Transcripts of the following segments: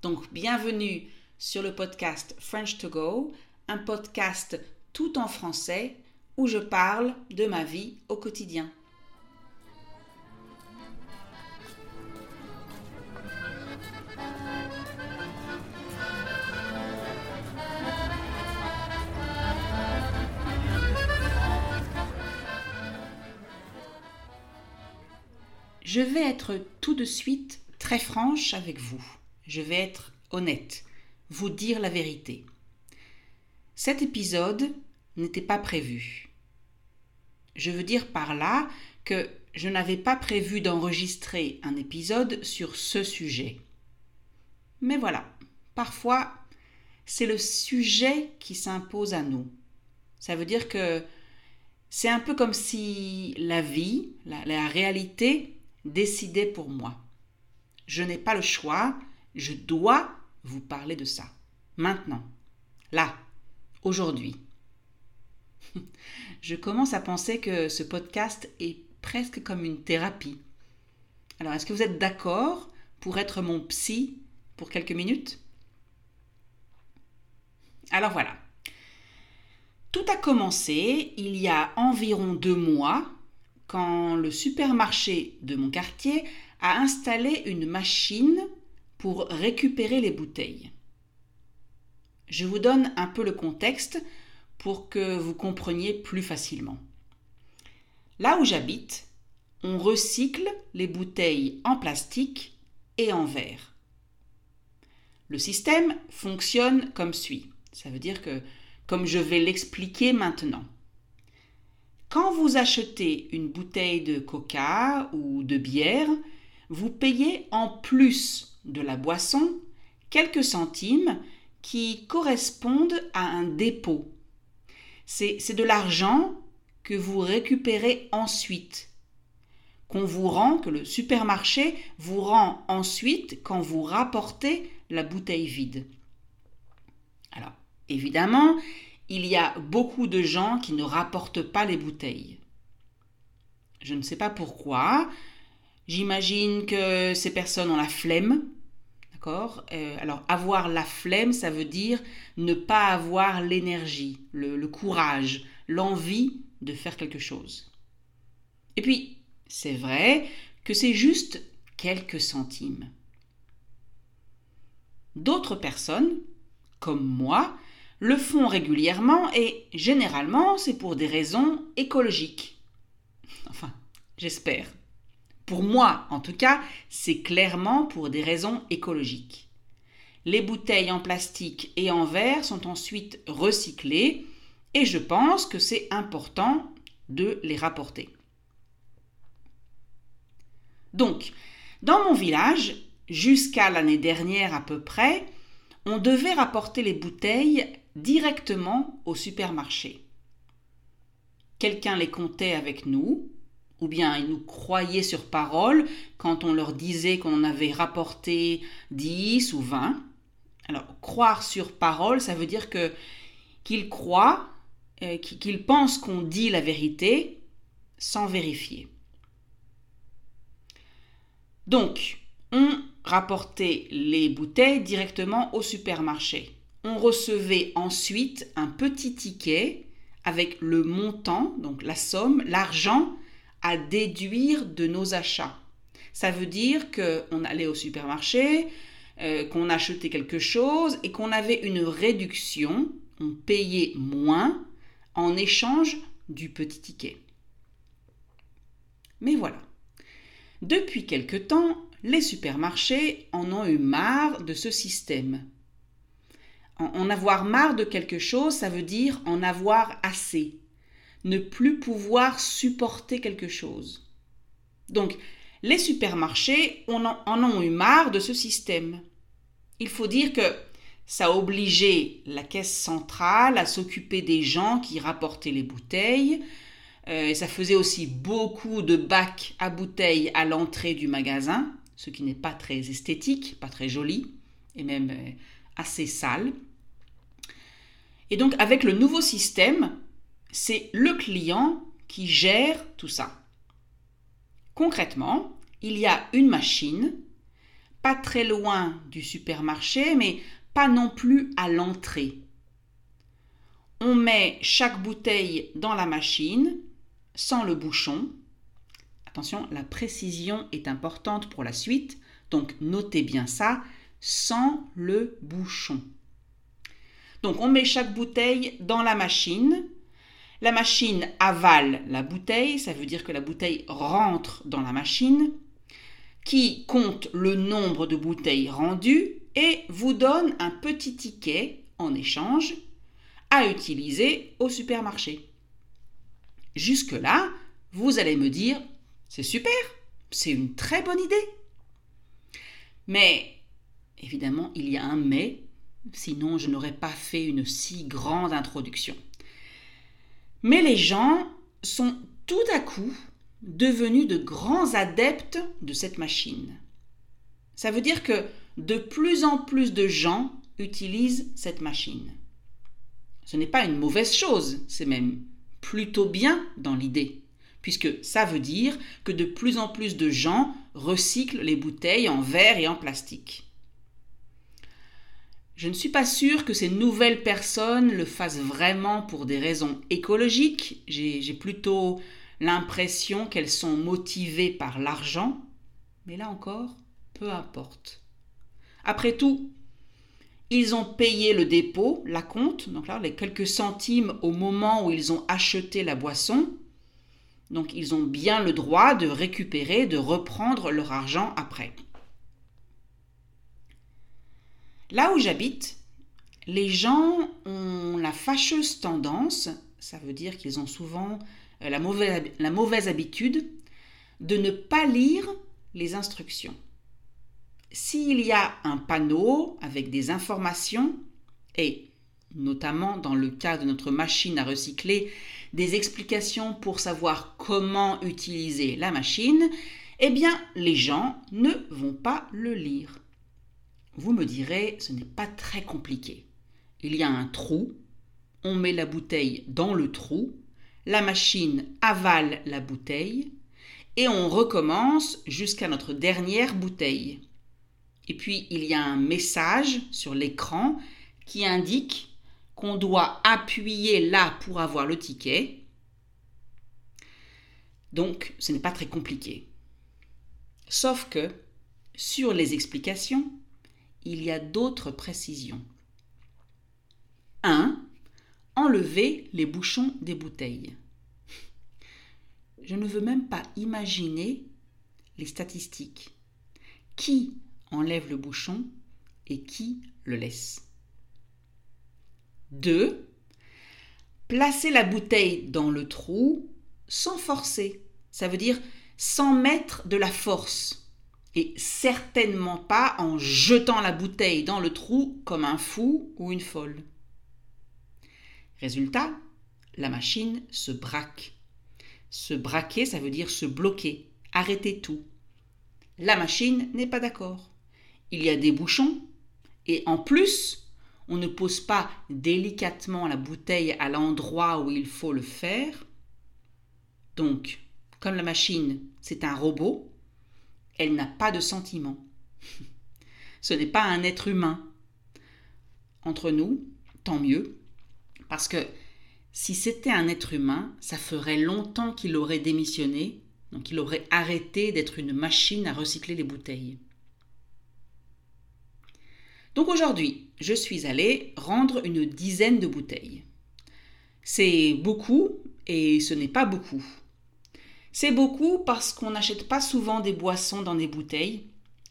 Donc, bienvenue sur le podcast French to Go, un podcast tout en français où je parle de ma vie au quotidien. Je vais être tout de suite très franche avec vous. Je vais être honnête, vous dire la vérité. Cet épisode n'était pas prévu. Je veux dire par là que je n'avais pas prévu d'enregistrer un épisode sur ce sujet. Mais voilà, parfois, c'est le sujet qui s'impose à nous. Ça veut dire que c'est un peu comme si la vie, la, la réalité, décidait pour moi. Je n'ai pas le choix, je dois vous parler de ça. Maintenant, là, aujourd'hui. je commence à penser que ce podcast est presque comme une thérapie. Alors, est-ce que vous êtes d'accord pour être mon psy pour quelques minutes? Alors voilà. Tout a commencé il y a environ deux mois quand le supermarché de mon quartier a installé une machine pour récupérer les bouteilles. Je vous donne un peu le contexte pour que vous compreniez plus facilement. Là où j'habite, on recycle les bouteilles en plastique et en verre. Le système fonctionne comme suit. Ça veut dire que, comme je vais l'expliquer maintenant, quand vous achetez une bouteille de coca ou de bière, vous payez en plus de la boisson quelques centimes qui correspondent à un dépôt. C'est de l'argent que vous récupérez ensuite, qu'on vous rend, que le supermarché vous rend ensuite quand vous rapportez la bouteille vide. Alors, évidemment, il y a beaucoup de gens qui ne rapportent pas les bouteilles. Je ne sais pas pourquoi. J'imagine que ces personnes ont la flemme. D'accord? Euh, Alors, avoir la flemme, ça veut dire ne pas avoir l'énergie, le, le courage, l'envie de faire quelque chose. Et puis, c'est vrai que c'est juste quelques centimes. D'autres personnes, comme moi, le font régulièrement et généralement c'est pour des raisons écologiques. Enfin, j'espère. Pour moi, en tout cas, c'est clairement pour des raisons écologiques. Les bouteilles en plastique et en verre sont ensuite recyclées et je pense que c'est important de les rapporter. Donc, dans mon village, jusqu'à l'année dernière à peu près, on devait rapporter les bouteilles directement au supermarché. Quelqu'un les comptait avec nous, ou bien ils nous croyaient sur parole quand on leur disait qu'on avait rapporté 10 ou 20. Alors, croire sur parole, ça veut dire que qu'ils croient, euh, qu'ils pensent qu'on dit la vérité sans vérifier. Donc, on rapportait les bouteilles directement au supermarché on recevait ensuite un petit ticket avec le montant, donc la somme, l'argent à déduire de nos achats. Ça veut dire qu'on allait au supermarché, euh, qu'on achetait quelque chose et qu'on avait une réduction, on payait moins en échange du petit ticket. Mais voilà. Depuis quelque temps, les supermarchés en ont eu marre de ce système en avoir marre de quelque chose, ça veut dire en avoir assez. Ne plus pouvoir supporter quelque chose. Donc, les supermarchés en ont eu marre de ce système. Il faut dire que ça obligé la caisse centrale à s'occuper des gens qui rapportaient les bouteilles. Euh, ça faisait aussi beaucoup de bacs à bouteilles à l'entrée du magasin, ce qui n'est pas très esthétique, pas très joli, et même euh, assez sale. Et donc avec le nouveau système, c'est le client qui gère tout ça. Concrètement, il y a une machine, pas très loin du supermarché, mais pas non plus à l'entrée. On met chaque bouteille dans la machine, sans le bouchon. Attention, la précision est importante pour la suite, donc notez bien ça, sans le bouchon. Donc on met chaque bouteille dans la machine. La machine avale la bouteille, ça veut dire que la bouteille rentre dans la machine, qui compte le nombre de bouteilles rendues et vous donne un petit ticket en échange à utiliser au supermarché. Jusque-là, vous allez me dire, c'est super, c'est une très bonne idée. Mais, évidemment, il y a un mais, sinon je n'aurais pas fait une si grande introduction. Mais les gens sont tout à coup devenus de grands adeptes de cette machine. Ça veut dire que de plus en plus de gens utilisent cette machine. Ce n'est pas une mauvaise chose, c'est même plutôt bien dans l'idée, puisque ça veut dire que de plus en plus de gens recyclent les bouteilles en verre et en plastique. Je ne suis pas sûre que ces nouvelles personnes le fassent vraiment pour des raisons écologiques. J'ai plutôt l'impression qu'elles sont motivées par l'argent. Mais là encore, peu importe. Après tout, ils ont payé le dépôt, la compte, donc là, les quelques centimes au moment où ils ont acheté la boisson. Donc ils ont bien le droit de récupérer, de reprendre leur argent après. Là où j'habite, les gens ont la fâcheuse tendance, ça veut dire qu'ils ont souvent euh, la mauvaise, la mauvaise habitude, de ne pas lire les instructions. S'il y a un panneau avec des informations, et notamment dans le cas de notre machine à recycler, des explications pour savoir comment utiliser la machine, eh bien les gens ne vont pas le lire. Vous me direz, ce n'est pas très compliqué. Il y a un trou, on met la bouteille dans le trou, la machine avale la bouteille, et on recommence jusqu'à notre dernière bouteille. Et puis il y a un message sur l'écran qui indique qu'on doit appuyer là pour avoir le ticket. Donc ce n'est pas très compliqué. Sauf que sur les explications, il y a d'autres précisions. 1. Enlever les bouchons des bouteilles. Je ne veux même pas imaginer les statistiques. Qui enlève le bouchon et qui le laisse? 2. Placer la bouteille dans le trou sans forcer. Ça veut dire sans mettre de la force et certainement pas en jetant la bouteille dans le trou comme un fou ou une folle. Résultat, la machine se braque. Se braquer, ça veut dire se bloquer, arrêter tout. La machine n'est pas d'accord. Il y a des bouchons et en plus, on ne pose pas délicatement la bouteille à l'endroit où il faut le faire. Donc, comme la machine, c'est un robot, elle n'a pas de sentiment. Ce n'est pas un être humain. Entre nous, tant mieux, parce que si c'était un être humain, ça ferait longtemps qu'il aurait démissionné, donc il aurait arrêté d'être une machine à recycler les bouteilles. Donc aujourd'hui, je suis allée rendre une dizaine de bouteilles. C'est beaucoup et ce n'est pas beaucoup. C'est beaucoup parce qu'on n'achète pas souvent des boissons dans des bouteilles.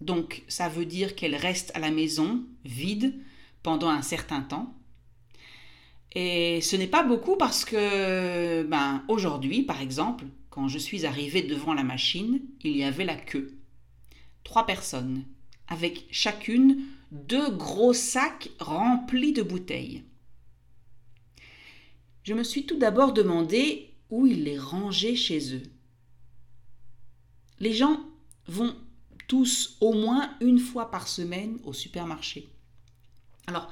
Donc ça veut dire qu'elles restent à la maison, vides, pendant un certain temps. Et ce n'est pas beaucoup parce que, ben, aujourd'hui, par exemple, quand je suis arrivée devant la machine, il y avait la queue. Trois personnes, avec chacune deux gros sacs remplis de bouteilles. Je me suis tout d'abord demandé où ils les rangeaient chez eux. Les gens vont tous au moins une fois par semaine au supermarché. Alors,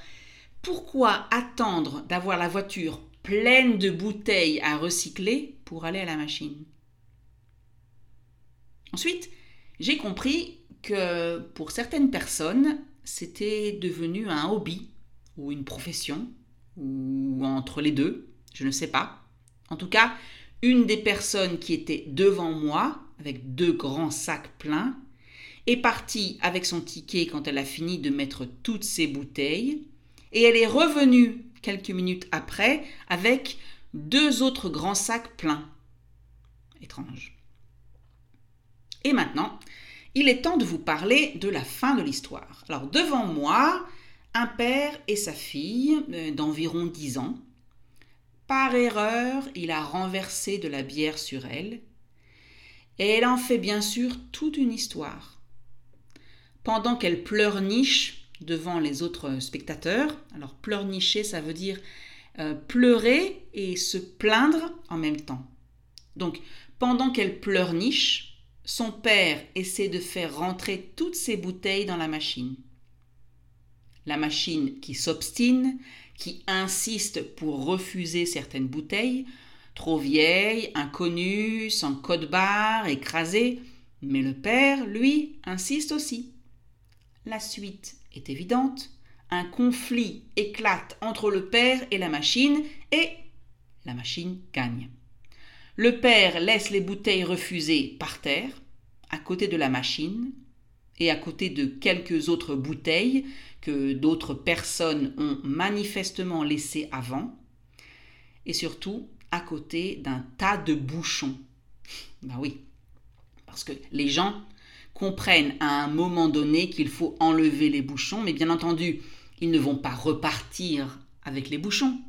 pourquoi attendre d'avoir la voiture pleine de bouteilles à recycler pour aller à la machine? Ensuite, j'ai compris que pour certaines personnes, c'était devenu un hobby ou une profession ou entre les deux, je ne sais pas. En tout cas, une des personnes qui était devant moi, avec deux grands sacs pleins, est partie avec son ticket quand elle a fini de mettre toutes ses bouteilles, et elle est revenue quelques minutes après avec deux autres grands sacs pleins. Étrange. Et maintenant, il est temps de vous parler de la fin de l'histoire. Alors devant moi, un père et sa fille euh, d'environ 10 ans. Par erreur, il a renversé de la bière sur elle. Et elle en fait bien sûr toute une histoire pendant qu'elle pleurniche devant les autres spectateurs. Alors pleurnicher, ça veut dire euh, pleurer et se plaindre en même temps. Donc pendant qu'elle pleurniche, son père essaie de faire rentrer toutes ses bouteilles dans la machine. La machine qui s'obstine, qui insiste pour refuser certaines bouteilles, trop vieilles, inconnues, sans code barre, écrasées, mais le père, lui, insiste aussi. La suite est évidente. Un conflit éclate entre le père et la machine et la machine gagne. Le père laisse les bouteilles refusées par terre, à côté de la machine, et à côté de quelques autres bouteilles que d'autres personnes ont manifestement laissées avant, et surtout à côté d'un tas de bouchons. Ben oui, parce que les gens comprennent à un moment donné qu'il faut enlever les bouchons, mais bien entendu, ils ne vont pas repartir avec les bouchons.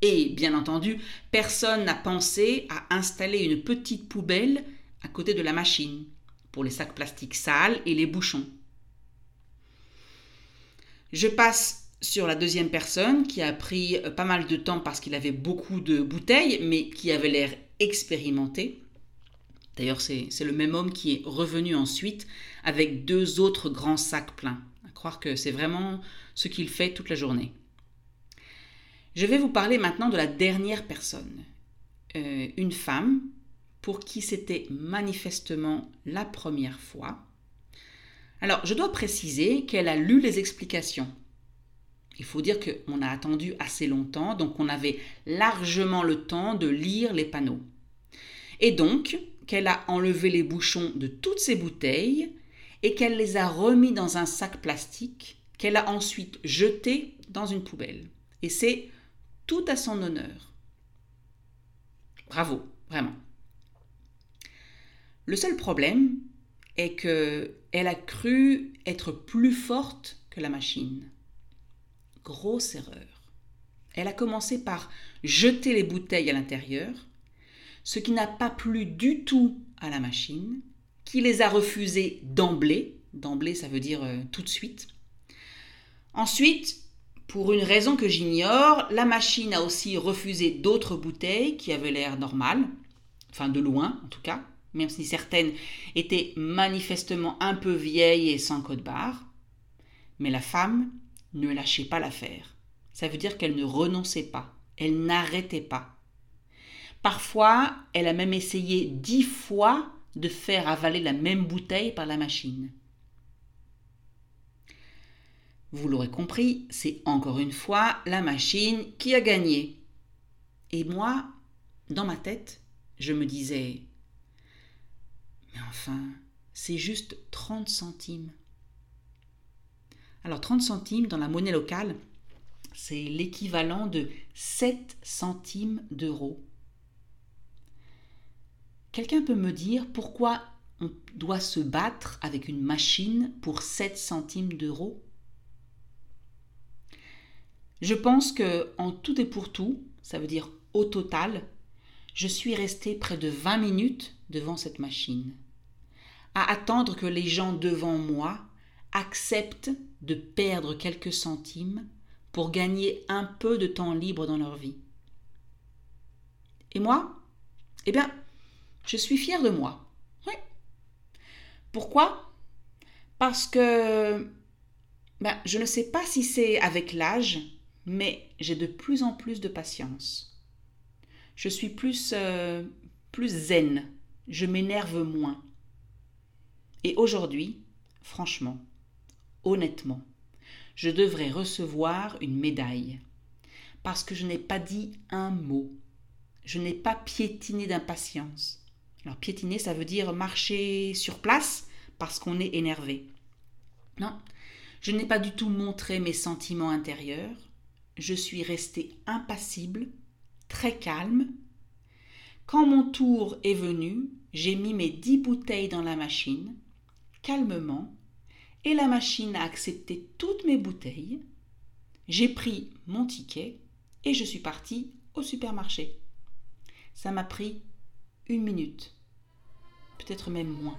Et bien entendu, personne n'a pensé à installer une petite poubelle à côté de la machine pour les sacs plastiques sales et les bouchons. Je passe sur la deuxième personne qui a pris pas mal de temps parce qu'il avait beaucoup de bouteilles, mais qui avait l'air expérimenté. D'ailleurs, c'est le même homme qui est revenu ensuite avec deux autres grands sacs pleins. À croire que c'est vraiment ce qu'il fait toute la journée. Je vais vous parler maintenant de la dernière personne. Euh, une femme pour qui c'était manifestement la première fois. Alors, je dois préciser qu'elle a lu les explications. Il faut dire qu'on a attendu assez longtemps, donc on avait largement le temps de lire les panneaux. Et donc, qu'elle a enlevé les bouchons de toutes ses bouteilles et qu'elle les a remis dans un sac plastique qu'elle a ensuite jeté dans une poubelle. Et c'est tout à son honneur. Bravo, vraiment. Le seul problème est que elle a cru être plus forte que la machine. Grosse erreur. Elle a commencé par jeter les bouteilles à l'intérieur, ce qui n'a pas plu du tout à la machine, qui les a refusées d'emblée. D'emblée, ça veut dire euh, tout de suite. Ensuite, pour une raison que j'ignore, la machine a aussi refusé d'autres bouteilles qui avaient l'air normales, enfin de loin en tout cas, même si certaines étaient manifestement un peu vieilles et sans code barre. Mais la femme ne lâchait pas l'affaire. Ça veut dire qu'elle ne renonçait pas, elle n'arrêtait pas. Parfois, elle a même essayé dix fois de faire avaler la même bouteille par la machine. Vous l'aurez compris, c'est encore une fois la machine qui a gagné. Et moi, dans ma tête, je me disais Mais enfin, c'est juste 30 centimes. Alors 30 centimes dans la monnaie locale, c'est l'équivalent de 7 centimes d'euros. Quelqu'un peut me dire pourquoi on doit se battre avec une machine pour 7 centimes d'euros? Je pense que en tout et pour tout, ça veut dire au total, je suis restée près de 20 minutes devant cette machine, à attendre que les gens devant moi acceptent de perdre quelques centimes pour gagner un peu de temps libre dans leur vie. Et moi? Eh bien, je suis fière de moi. Oui. Pourquoi? Parce que ben, je ne sais pas si c'est avec l'âge, mais j'ai de plus en plus de patience. Je suis plus, euh, plus zen, je m'énerve moins. Et aujourd'hui, franchement, honnêtement, je devrais recevoir une médaille. Parce que je n'ai pas dit un mot. Je n'ai pas piétiné d'impatience. Alors piétiner, ça veut dire marcher sur place parce qu'on est énervé. Non, je n'ai pas du tout montré mes sentiments intérieurs. Je suis restée impassible, très calme. Quand mon tour est venu, j'ai mis mes dix bouteilles dans la machine, calmement, et la machine a accepté toutes mes bouteilles. J'ai pris mon ticket et je suis partie au supermarché. Ça m'a pris une minute, peut-être même moins.